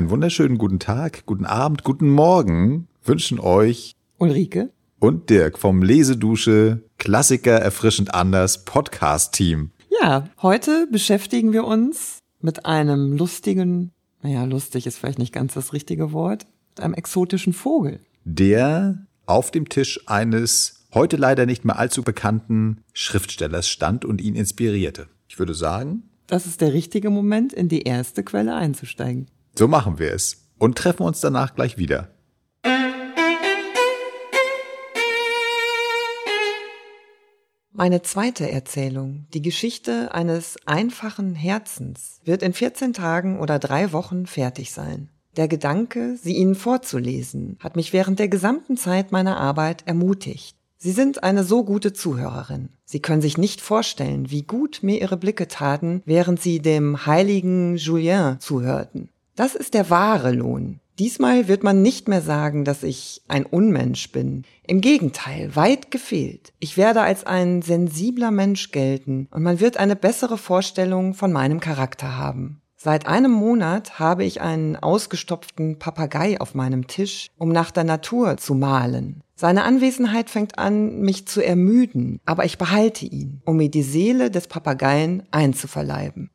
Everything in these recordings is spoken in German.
Einen wunderschönen guten Tag, guten Abend, guten Morgen wünschen euch Ulrike und Dirk vom Lesedusche Klassiker erfrischend anders Podcast Team. Ja, heute beschäftigen wir uns mit einem lustigen, naja, lustig ist vielleicht nicht ganz das richtige Wort, mit einem exotischen Vogel. Der auf dem Tisch eines heute leider nicht mehr allzu bekannten Schriftstellers stand und ihn inspirierte. Ich würde sagen, das ist der richtige Moment, in die erste Quelle einzusteigen. So machen wir es und treffen uns danach gleich wieder. Meine zweite Erzählung, die Geschichte eines einfachen Herzens, wird in 14 Tagen oder drei Wochen fertig sein. Der Gedanke, sie Ihnen vorzulesen, hat mich während der gesamten Zeit meiner Arbeit ermutigt. Sie sind eine so gute Zuhörerin. Sie können sich nicht vorstellen, wie gut mir Ihre Blicke taten, während Sie dem heiligen Julien zuhörten. Das ist der wahre Lohn. Diesmal wird man nicht mehr sagen, dass ich ein Unmensch bin. Im Gegenteil, weit gefehlt. Ich werde als ein sensibler Mensch gelten und man wird eine bessere Vorstellung von meinem Charakter haben. Seit einem Monat habe ich einen ausgestopften Papagei auf meinem Tisch, um nach der Natur zu malen. Seine Anwesenheit fängt an, mich zu ermüden, aber ich behalte ihn, um mir die Seele des Papageien einzuverleiben.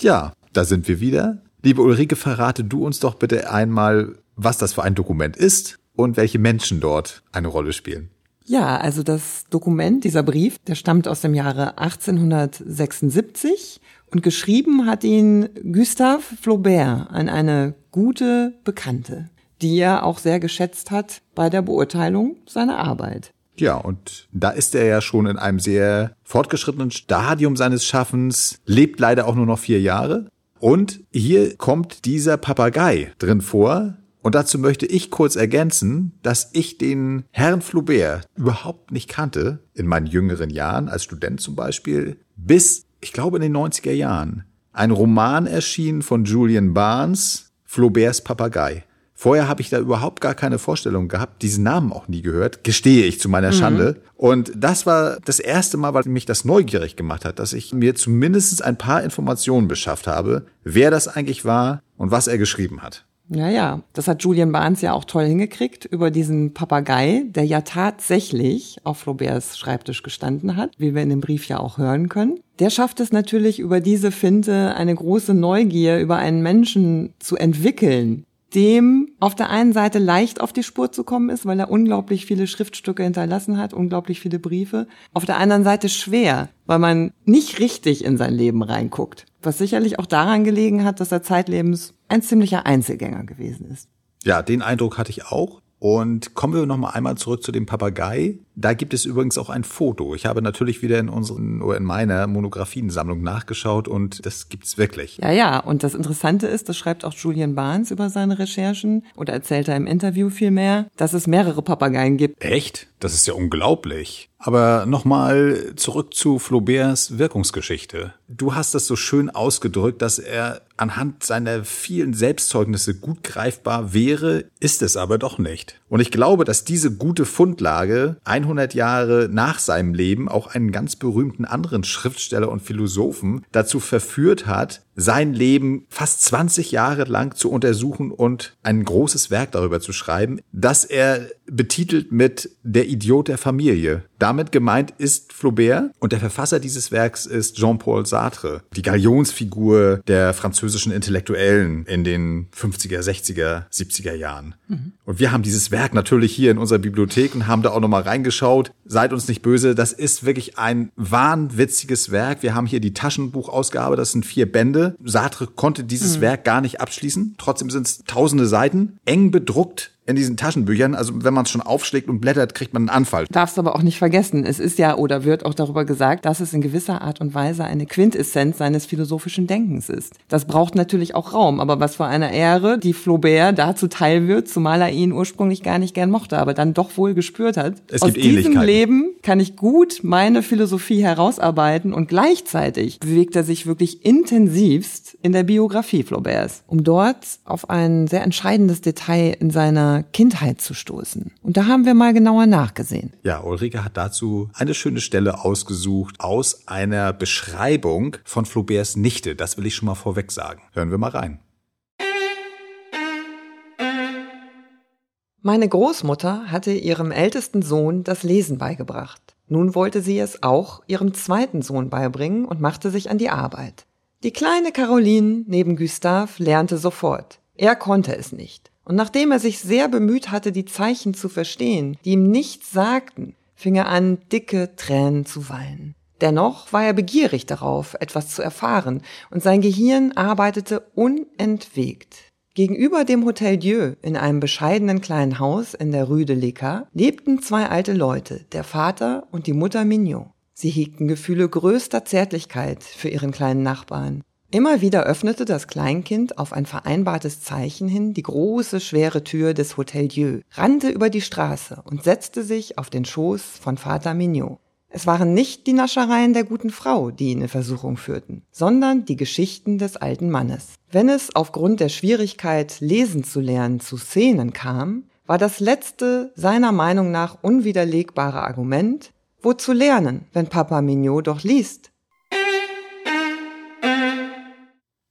Ja, da sind wir wieder. Liebe Ulrike, verrate du uns doch bitte einmal, was das für ein Dokument ist und welche Menschen dort eine Rolle spielen. Ja, also das Dokument, dieser Brief, der stammt aus dem Jahre 1876 und geschrieben hat ihn Gustave Flaubert an eine gute Bekannte, die er auch sehr geschätzt hat bei der Beurteilung seiner Arbeit. Ja, und da ist er ja schon in einem sehr fortgeschrittenen Stadium seines Schaffens, lebt leider auch nur noch vier Jahre. Und hier kommt dieser Papagei drin vor, und dazu möchte ich kurz ergänzen, dass ich den Herrn Flaubert überhaupt nicht kannte, in meinen jüngeren Jahren, als Student zum Beispiel, bis, ich glaube, in den 90er Jahren. Ein Roman erschien von Julian Barnes, Flauberts Papagei. Vorher habe ich da überhaupt gar keine Vorstellung gehabt, diesen Namen auch nie gehört, gestehe ich zu meiner mhm. Schande. Und das war das erste Mal, weil mich das neugierig gemacht hat, dass ich mir zumindest ein paar Informationen beschafft habe, wer das eigentlich war und was er geschrieben hat. Ja, ja, das hat Julian Barnes ja auch toll hingekriegt über diesen Papagei, der ja tatsächlich auf Flauberts Schreibtisch gestanden hat, wie wir in dem Brief ja auch hören können. Der schafft es natürlich über diese Finte eine große Neugier über einen Menschen zu entwickeln, dem auf der einen Seite leicht auf die Spur zu kommen ist, weil er unglaublich viele Schriftstücke hinterlassen hat, unglaublich viele Briefe. Auf der anderen Seite schwer, weil man nicht richtig in sein Leben reinguckt. Was sicherlich auch daran gelegen hat, dass er zeitlebens ein ziemlicher Einzelgänger gewesen ist. Ja, den Eindruck hatte ich auch. Und kommen wir noch mal einmal zurück zu dem Papagei. Da gibt es übrigens auch ein Foto. Ich habe natürlich wieder in unseren oder in meiner Monographiensammlung nachgeschaut und das gibt's wirklich. Ja, ja. Und das Interessante ist, das schreibt auch Julian Barnes über seine Recherchen oder erzählt er im Interview vielmehr, dass es mehrere Papageien gibt. Echt? Das ist ja unglaublich. Aber nochmal zurück zu Flauberts Wirkungsgeschichte. Du hast das so schön ausgedrückt, dass er anhand seiner vielen Selbstzeugnisse gut greifbar wäre, ist es aber doch nicht. Und ich glaube, dass diese gute Fundlage 100 Jahre nach seinem Leben auch einen ganz berühmten anderen Schriftsteller und Philosophen dazu verführt hat, sein Leben fast 20 Jahre lang zu untersuchen und ein großes Werk darüber zu schreiben, das er betitelt mit Der Idiot der Familie. Damit gemeint ist Flaubert und der Verfasser dieses Werks ist Jean-Paul Sartre, die Galionsfigur der französischen Intellektuellen in den 50er, 60er, 70er Jahren. Mhm. Und wir haben dieses Werk natürlich hier in unserer Bibliothek und haben da auch nochmal reingeschaut. Seid uns nicht böse, das ist wirklich ein wahnwitziges Werk. Wir haben hier die Taschenbuchausgabe, das sind vier Bände. Sartre konnte dieses mhm. Werk gar nicht abschließen. Trotzdem sind es tausende Seiten, eng bedruckt in diesen Taschenbüchern. Also wenn man es schon aufschlägt und blättert, kriegt man einen Anfall. Darfst aber auch nicht vergessen, es ist ja oder wird auch darüber gesagt, dass es in gewisser Art und Weise eine Quintessenz seines philosophischen Denkens ist. Das braucht natürlich auch Raum, aber was für eine Ehre, die Flaubert dazu teil wird, zumal er ihn ursprünglich gar nicht gern mochte, aber dann doch wohl gespürt hat. Es Aus diesem Leben kann ich gut meine Philosophie herausarbeiten und gleichzeitig bewegt er sich wirklich intensivst in der Biografie Flauberts, um dort auf ein sehr entscheidendes Detail in seiner seiner Kindheit zu stoßen. Und da haben wir mal genauer nachgesehen. Ja, Ulrike hat dazu eine schöne Stelle ausgesucht aus einer Beschreibung von Flauberts Nichte. Das will ich schon mal vorweg sagen. Hören wir mal rein. Meine Großmutter hatte ihrem ältesten Sohn das Lesen beigebracht. Nun wollte sie es auch ihrem zweiten Sohn beibringen und machte sich an die Arbeit. Die kleine Caroline neben Gustave lernte sofort. Er konnte es nicht. Und nachdem er sich sehr bemüht hatte, die Zeichen zu verstehen, die ihm nichts sagten, fing er an, dicke Tränen zu weinen. Dennoch war er begierig darauf, etwas zu erfahren, und sein Gehirn arbeitete unentwegt. Gegenüber dem Hotel Dieu in einem bescheidenen kleinen Haus in der Rue de Leca lebten zwei alte Leute, der Vater und die Mutter Mignon. Sie hegten Gefühle größter Zärtlichkeit für ihren kleinen Nachbarn. Immer wieder öffnete das Kleinkind auf ein vereinbartes Zeichen hin die große, schwere Tür des Hotel Dieu, rannte über die Straße und setzte sich auf den Schoß von Vater Mignot. Es waren nicht die Naschereien der guten Frau, die ihn in Versuchung führten, sondern die Geschichten des alten Mannes. Wenn es aufgrund der Schwierigkeit, lesen zu lernen, zu Szenen kam, war das letzte, seiner Meinung nach unwiderlegbare Argument, wo zu lernen, wenn Papa Mignot doch liest?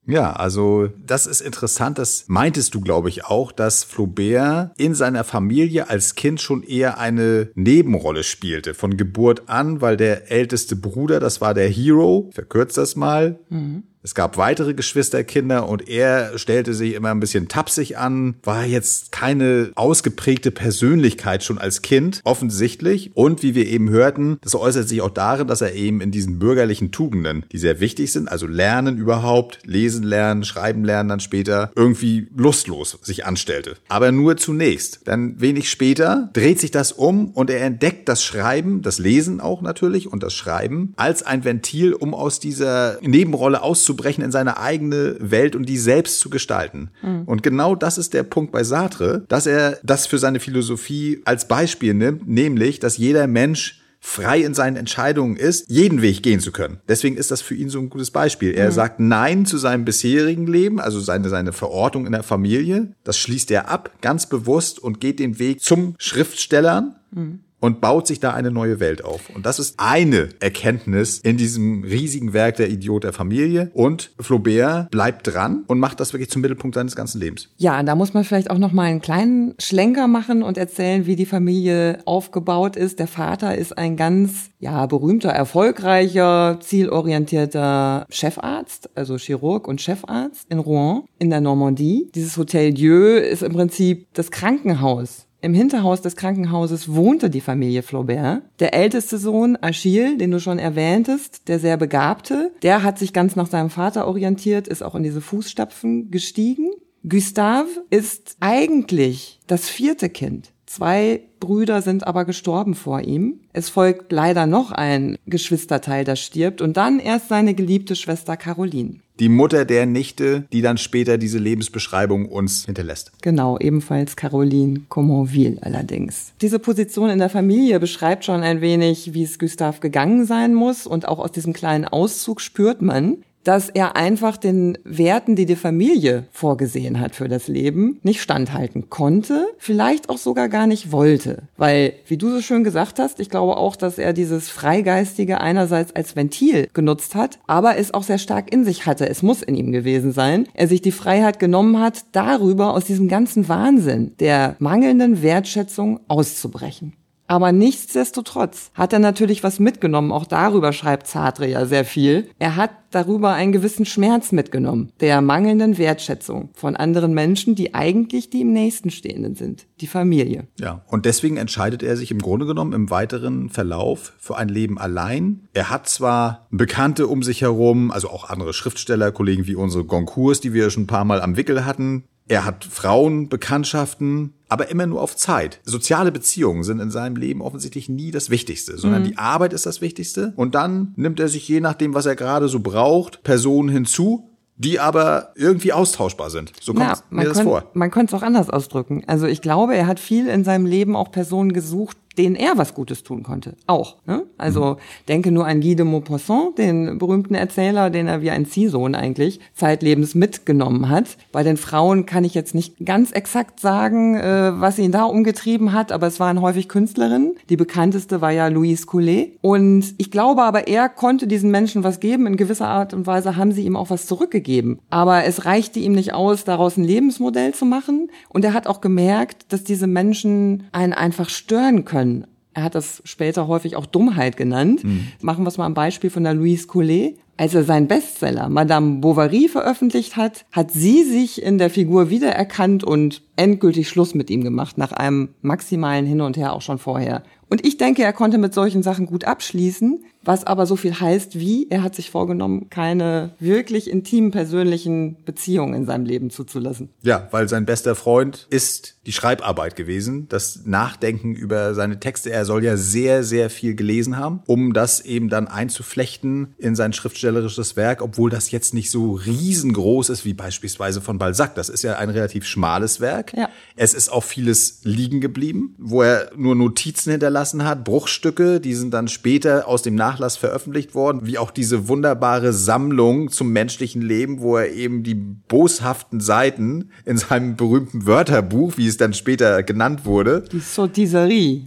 Ja, also das ist interessant. Das meintest du, glaube ich, auch, dass Flaubert in seiner Familie als Kind schon eher eine Nebenrolle spielte. Von Geburt an, weil der älteste Bruder, das war der Hero, verkürzt das mal, mhm. Es gab weitere Geschwisterkinder und er stellte sich immer ein bisschen tapsig an, war jetzt keine ausgeprägte Persönlichkeit schon als Kind, offensichtlich. Und wie wir eben hörten, das äußert sich auch darin, dass er eben in diesen bürgerlichen Tugenden, die sehr wichtig sind, also lernen überhaupt, lesen lernen, schreiben lernen dann später, irgendwie lustlos sich anstellte. Aber nur zunächst. Dann wenig später dreht sich das um und er entdeckt das Schreiben, das Lesen auch natürlich und das Schreiben als ein Ventil, um aus dieser Nebenrolle auszubrechen auszubrechen in seine eigene Welt und die selbst zu gestalten. Mhm. Und genau das ist der Punkt bei Sartre, dass er das für seine Philosophie als Beispiel nimmt, nämlich, dass jeder Mensch frei in seinen Entscheidungen ist, jeden Weg gehen zu können. Deswegen ist das für ihn so ein gutes Beispiel. Er mhm. sagt Nein zu seinem bisherigen Leben, also seine, seine Verortung in der Familie. Das schließt er ab, ganz bewusst und geht den Weg zum Schriftstellern. Mhm und baut sich da eine neue Welt auf. Und das ist eine Erkenntnis in diesem riesigen Werk der Idiot der Familie. Und Flaubert bleibt dran und macht das wirklich zum Mittelpunkt seines ganzen Lebens. Ja, da muss man vielleicht auch noch mal einen kleinen Schlenker machen und erzählen, wie die Familie aufgebaut ist. Der Vater ist ein ganz, ja, berühmter, erfolgreicher, zielorientierter Chefarzt, also Chirurg und Chefarzt in Rouen in der Normandie. Dieses Hotel Dieu ist im Prinzip das Krankenhaus im Hinterhaus des Krankenhauses wohnte die Familie Flaubert. Der älteste Sohn, Achille, den du schon erwähntest, der sehr begabte, der hat sich ganz nach seinem Vater orientiert, ist auch in diese Fußstapfen gestiegen. Gustave ist eigentlich das vierte Kind. Zwei Brüder sind aber gestorben vor ihm. Es folgt leider noch ein Geschwisterteil, das stirbt und dann erst seine geliebte Schwester Caroline. Die Mutter der Nichte, die dann später diese Lebensbeschreibung uns hinterlässt. Genau, ebenfalls Caroline Comonville allerdings. Diese Position in der Familie beschreibt schon ein wenig, wie es Gustave gegangen sein muss und auch aus diesem kleinen Auszug spürt man, dass er einfach den Werten, die die Familie vorgesehen hat für das Leben, nicht standhalten konnte, vielleicht auch sogar gar nicht wollte. Weil, wie du so schön gesagt hast, ich glaube auch, dass er dieses Freigeistige einerseits als Ventil genutzt hat, aber es auch sehr stark in sich hatte. Es muss in ihm gewesen sein. Er sich die Freiheit genommen hat, darüber aus diesem ganzen Wahnsinn der mangelnden Wertschätzung auszubrechen. Aber nichtsdestotrotz hat er natürlich was mitgenommen. Auch darüber schreibt Sartre ja sehr viel. Er hat darüber einen gewissen Schmerz mitgenommen, der mangelnden Wertschätzung von anderen Menschen, die eigentlich die im Nächsten stehenden sind, die Familie. Ja, und deswegen entscheidet er sich im Grunde genommen im weiteren Verlauf für ein Leben allein. Er hat zwar Bekannte um sich herum, also auch andere Schriftsteller, Kollegen wie unsere Goncourts, die wir schon ein paar Mal am Wickel hatten, er hat Frauenbekanntschaften, aber immer nur auf Zeit. Soziale Beziehungen sind in seinem Leben offensichtlich nie das Wichtigste, sondern mhm. die Arbeit ist das Wichtigste. Und dann nimmt er sich je nachdem, was er gerade so braucht, Personen hinzu, die aber irgendwie austauschbar sind. So kommt Na, mir das könnt, vor. Man könnte es auch anders ausdrücken. Also ich glaube, er hat viel in seinem Leben auch Personen gesucht, denen er was Gutes tun konnte. Auch. Ne? Also mhm. denke nur an Guy de Maupassant, den berühmten Erzähler, den er wie ein Ziehsohn eigentlich zeitlebens mitgenommen hat. Bei den Frauen kann ich jetzt nicht ganz exakt sagen, äh, was ihn da umgetrieben hat, aber es waren häufig Künstlerinnen. Die bekannteste war ja Louise Coulet. Und ich glaube aber, er konnte diesen Menschen was geben. In gewisser Art und Weise haben sie ihm auch was zurückgegeben. Aber es reichte ihm nicht aus, daraus ein Lebensmodell zu machen. Und er hat auch gemerkt, dass diese Menschen einen einfach stören können. Er hat das später häufig auch Dummheit genannt. Mhm. Machen wir es mal am Beispiel von der Louise Collet. Als er seinen Bestseller Madame Bovary veröffentlicht hat, hat sie sich in der Figur wiedererkannt und endgültig Schluss mit ihm gemacht, nach einem maximalen Hin und Her auch schon vorher. Und ich denke, er konnte mit solchen Sachen gut abschließen, was aber so viel heißt wie, er hat sich vorgenommen, keine wirklich intimen persönlichen Beziehungen in seinem Leben zuzulassen. Ja, weil sein bester Freund ist die Schreibarbeit gewesen, das Nachdenken über seine Texte. Er soll ja sehr, sehr viel gelesen haben, um das eben dann einzuflechten in sein schriftstellerisches Werk, obwohl das jetzt nicht so riesengroß ist wie beispielsweise von Balzac. Das ist ja ein relativ schmales Werk. Ja. Es ist auch vieles liegen geblieben, wo er nur Notizen hinterlassen hat, Bruchstücke, die sind dann später aus dem Nach Nachlass veröffentlicht worden, wie auch diese wunderbare Sammlung zum menschlichen Leben, wo er eben die boshaften Seiten in seinem berühmten Wörterbuch, wie es dann später genannt wurde, die Sotiserie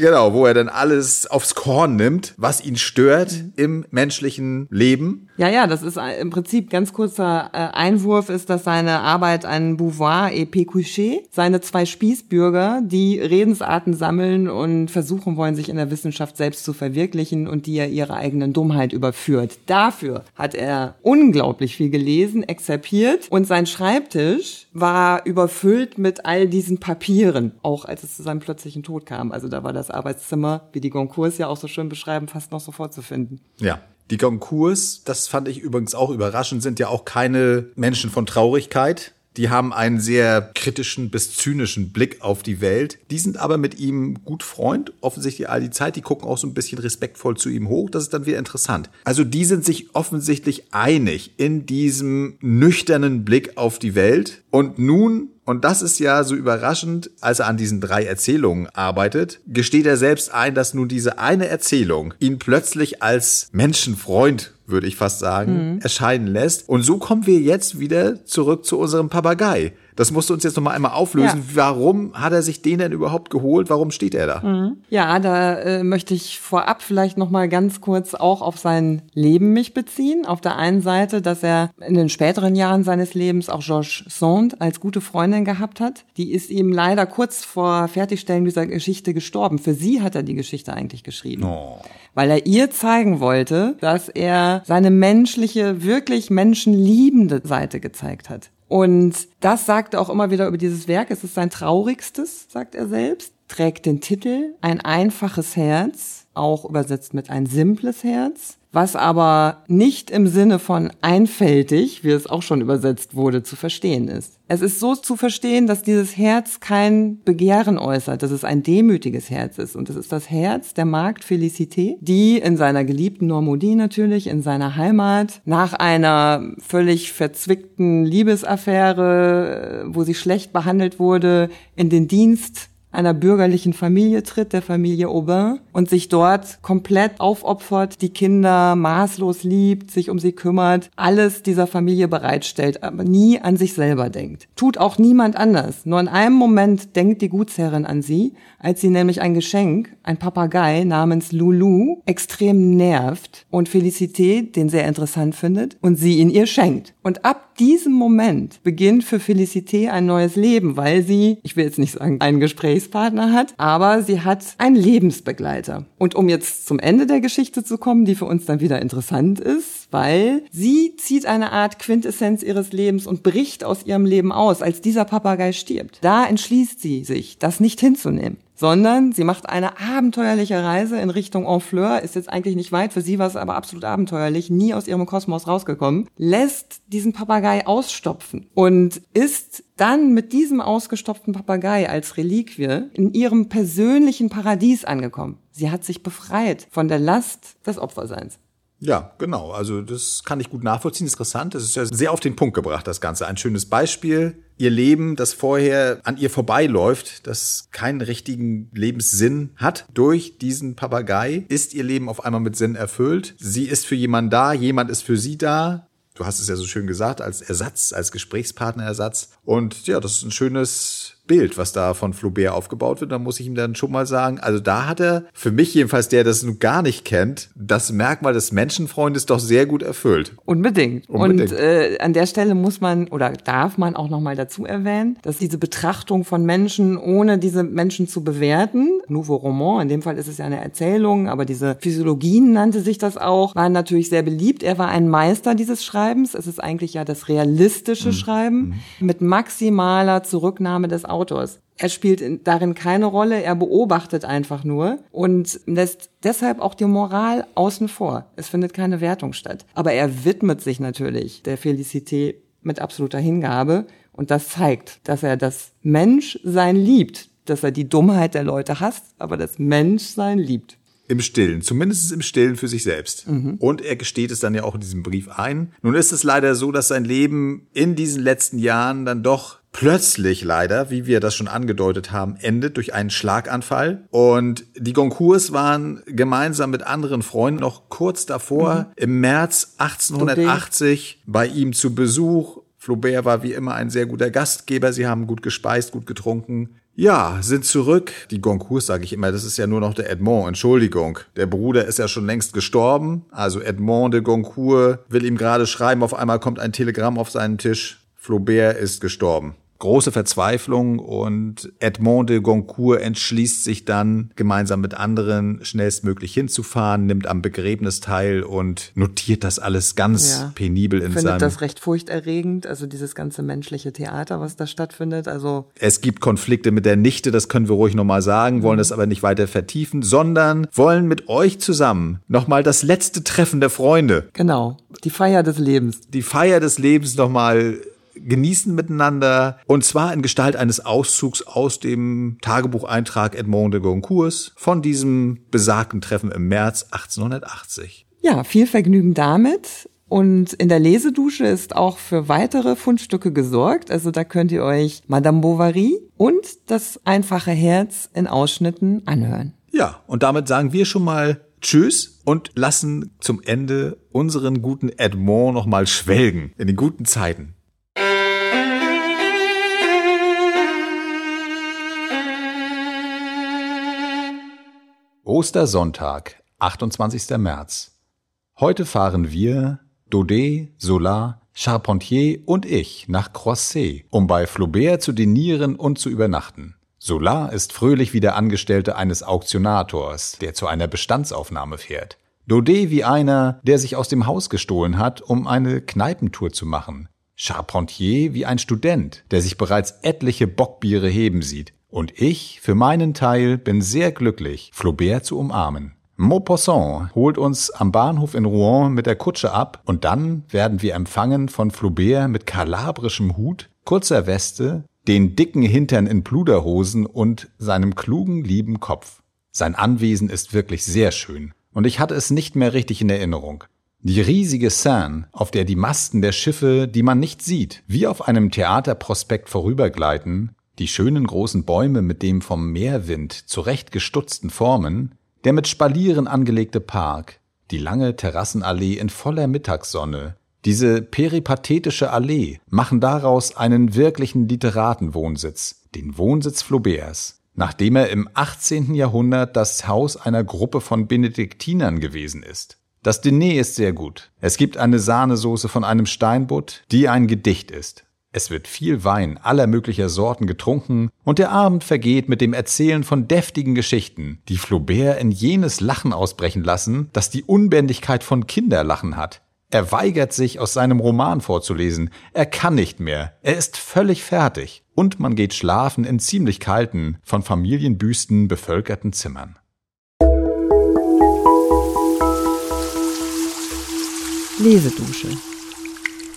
Genau, wo er dann alles aufs Korn nimmt, was ihn stört im menschlichen Leben. Ja, ja, das ist im Prinzip ganz kurzer äh, Einwurf ist, dass seine Arbeit ein Beauvoir et Pécuchet, seine zwei Spießbürger, die Redensarten sammeln und versuchen wollen, sich in der Wissenschaft selbst zu verwirklichen und die er ihre eigenen Dummheit überführt. Dafür hat er unglaublich viel gelesen, exerpiert und sein Schreibtisch war überfüllt mit all diesen Papieren, auch als es zu seinem plötzlichen Tod kam. Also da war das Arbeitszimmer, wie die Goncourts ja auch so schön beschreiben, fast noch so vorzufinden. Ja. Die Goncourts, das fand ich übrigens auch überraschend, sind ja auch keine Menschen von Traurigkeit. Die haben einen sehr kritischen bis zynischen Blick auf die Welt. Die sind aber mit ihm gut Freund, offensichtlich all die Zeit. Die gucken auch so ein bisschen respektvoll zu ihm hoch. Das ist dann wieder interessant. Also die sind sich offensichtlich einig in diesem nüchternen Blick auf die Welt. Und nun und das ist ja so überraschend, als er an diesen drei Erzählungen arbeitet, gesteht er selbst ein, dass nun diese eine Erzählung ihn plötzlich als Menschenfreund würde ich fast sagen, mhm. erscheinen lässt. Und so kommen wir jetzt wieder zurück zu unserem Papagei. Das musst du uns jetzt noch mal einmal auflösen. Ja. Warum hat er sich den denn überhaupt geholt? Warum steht er da? Mhm. Ja, da äh, möchte ich vorab vielleicht noch mal ganz kurz auch auf sein Leben mich beziehen. Auf der einen Seite, dass er in den späteren Jahren seines Lebens auch Georges Sand als gute Freundin gehabt hat. Die ist ihm leider kurz vor Fertigstellen dieser Geschichte gestorben. Für sie hat er die Geschichte eigentlich geschrieben. Oh. Weil er ihr zeigen wollte, dass er seine menschliche, wirklich menschenliebende Seite gezeigt hat. Und das sagt er auch immer wieder über dieses Werk. Es ist sein traurigstes, sagt er selbst. Trägt den Titel Ein einfaches Herz, auch übersetzt mit ein simples Herz was aber nicht im Sinne von einfältig, wie es auch schon übersetzt wurde, zu verstehen ist. Es ist so zu verstehen, dass dieses Herz kein Begehren äußert, dass es ein demütiges Herz ist. Und es ist das Herz der Magd Felicité, die in seiner geliebten Normandie natürlich, in seiner Heimat, nach einer völlig verzwickten Liebesaffäre, wo sie schlecht behandelt wurde, in den Dienst einer bürgerlichen Familie tritt, der Familie Aubin, und sich dort komplett aufopfert, die Kinder maßlos liebt, sich um sie kümmert, alles dieser Familie bereitstellt, aber nie an sich selber denkt. Tut auch niemand anders. Nur in einem Moment denkt die Gutsherrin an sie, als sie nämlich ein Geschenk, ein Papagei namens Lulu, extrem nervt und Felicité den sehr interessant findet und sie ihn ihr schenkt. Und ab diesem Moment beginnt für Felicité ein neues Leben, weil sie, ich will jetzt nicht sagen, einen Gesprächspartner hat, aber sie hat einen Lebensbegleiter. Und um jetzt zum Ende der Geschichte zu kommen, die für uns dann wieder interessant ist, weil sie zieht eine Art Quintessenz ihres Lebens und bricht aus ihrem Leben aus, als dieser Papagei stirbt. Da entschließt sie sich, das nicht hinzunehmen sondern sie macht eine abenteuerliche Reise in Richtung Honfleur, ist jetzt eigentlich nicht weit, für sie war es aber absolut abenteuerlich, nie aus ihrem Kosmos rausgekommen, lässt diesen Papagei ausstopfen und ist dann mit diesem ausgestopften Papagei als Reliquie in ihrem persönlichen Paradies angekommen. Sie hat sich befreit von der Last des Opferseins. Ja, genau. Also das kann ich gut nachvollziehen. Interessant. Das ist ja sehr auf den Punkt gebracht, das Ganze. Ein schönes Beispiel. Ihr Leben, das vorher an ihr vorbeiläuft, das keinen richtigen Lebenssinn hat, durch diesen Papagei ist ihr Leben auf einmal mit Sinn erfüllt. Sie ist für jemanden da, jemand ist für sie da. Du hast es ja so schön gesagt, als Ersatz, als Gesprächspartnerersatz. Und ja, das ist ein schönes Bild, was da von Flaubert aufgebaut wird, dann muss ich ihm dann schon mal sagen, also da hat er, für mich jedenfalls, der das nun gar nicht kennt, das Merkmal des Menschenfreundes doch sehr gut erfüllt. Unbedingt. Unbedingt. Und äh, an der Stelle muss man oder darf man auch nochmal dazu erwähnen, dass diese Betrachtung von Menschen, ohne diese Menschen zu bewerten, Nouveau Roman, in dem Fall ist es ja eine Erzählung, aber diese Physiologien nannte sich das auch, waren natürlich sehr beliebt. Er war ein Meister dieses Schreibens. Es ist eigentlich ja das realistische mhm. Schreiben mhm. mit maximaler Zurücknahme des Autors. Er spielt darin keine Rolle, er beobachtet einfach nur und lässt deshalb auch die Moral außen vor. Es findet keine Wertung statt. Aber er widmet sich natürlich der Felicité mit absoluter Hingabe und das zeigt, dass er das Menschsein liebt, dass er die Dummheit der Leute hasst, aber das Menschsein liebt. Im Stillen, zumindest im Stillen für sich selbst. Mhm. Und er gesteht es dann ja auch in diesem Brief ein. Nun ist es leider so, dass sein Leben in diesen letzten Jahren dann doch plötzlich leider, wie wir das schon angedeutet haben, endet durch einen Schlaganfall. Und die Goncourts waren gemeinsam mit anderen Freunden noch kurz davor, mhm. im März 1880 bei ihm zu Besuch. Flaubert war wie immer ein sehr guter Gastgeber. Sie haben gut gespeist, gut getrunken. Ja, sind zurück. Die Goncourts sage ich immer, das ist ja nur noch der Edmond, Entschuldigung. Der Bruder ist ja schon längst gestorben. Also Edmond de Goncourt will ihm gerade schreiben, auf einmal kommt ein Telegramm auf seinen Tisch. Flaubert ist gestorben große Verzweiflung und Edmond de Goncourt entschließt sich dann, gemeinsam mit anderen schnellstmöglich hinzufahren, nimmt am Begräbnis teil und notiert das alles ganz ja. penibel in Findet seinem... das recht furchterregend, also dieses ganze menschliche Theater, was da stattfindet, also... Es gibt Konflikte mit der Nichte, das können wir ruhig nochmal sagen, wollen mhm. das aber nicht weiter vertiefen, sondern wollen mit euch zusammen nochmal das letzte Treffen der Freunde. Genau, die Feier des Lebens. Die Feier des Lebens nochmal genießen miteinander und zwar in Gestalt eines Auszugs aus dem Tagebucheintrag Edmond de Goncourt von diesem besagten Treffen im März 1880. Ja, viel Vergnügen damit. Und in der Lesedusche ist auch für weitere Fundstücke gesorgt. Also da könnt ihr euch Madame Bovary und das einfache Herz in Ausschnitten anhören. Ja, und damit sagen wir schon mal Tschüss und lassen zum Ende unseren guten Edmond nochmal schwelgen in den guten Zeiten. Ostersonntag, 28. März. Heute fahren wir, Daudet, Solar, Charpentier und ich nach Croisset, um bei Flaubert zu dinieren und zu übernachten. Solar ist fröhlich wie der Angestellte eines Auktionators, der zu einer Bestandsaufnahme fährt. Daudet wie einer, der sich aus dem Haus gestohlen hat, um eine Kneipentour zu machen. Charpentier wie ein Student, der sich bereits etliche Bockbiere heben sieht. Und ich, für meinen Teil, bin sehr glücklich, Flaubert zu umarmen. Maupassant holt uns am Bahnhof in Rouen mit der Kutsche ab und dann werden wir empfangen von Flaubert mit kalabrischem Hut, kurzer Weste, den dicken Hintern in Pluderhosen und seinem klugen, lieben Kopf. Sein Anwesen ist wirklich sehr schön und ich hatte es nicht mehr richtig in Erinnerung. Die riesige Seine, auf der die Masten der Schiffe, die man nicht sieht, wie auf einem Theaterprospekt vorübergleiten, die schönen großen Bäume mit dem vom Meerwind zurechtgestutzten Formen, der mit Spalieren angelegte Park, die lange Terrassenallee in voller Mittagssonne, diese peripathetische Allee machen daraus einen wirklichen Literatenwohnsitz, den Wohnsitz Flauberts, nachdem er im 18. Jahrhundert das Haus einer Gruppe von Benediktinern gewesen ist. Das Diner ist sehr gut. Es gibt eine Sahnesoße von einem Steinbutt, die ein Gedicht ist. Es wird viel Wein aller möglicher Sorten getrunken und der Abend vergeht mit dem Erzählen von deftigen Geschichten, die Flaubert in jenes Lachen ausbrechen lassen, das die Unbändigkeit von Kinderlachen hat. Er weigert sich, aus seinem Roman vorzulesen. Er kann nicht mehr. Er ist völlig fertig. Und man geht schlafen in ziemlich kalten, von Familienbüsten bevölkerten Zimmern. Lesedusche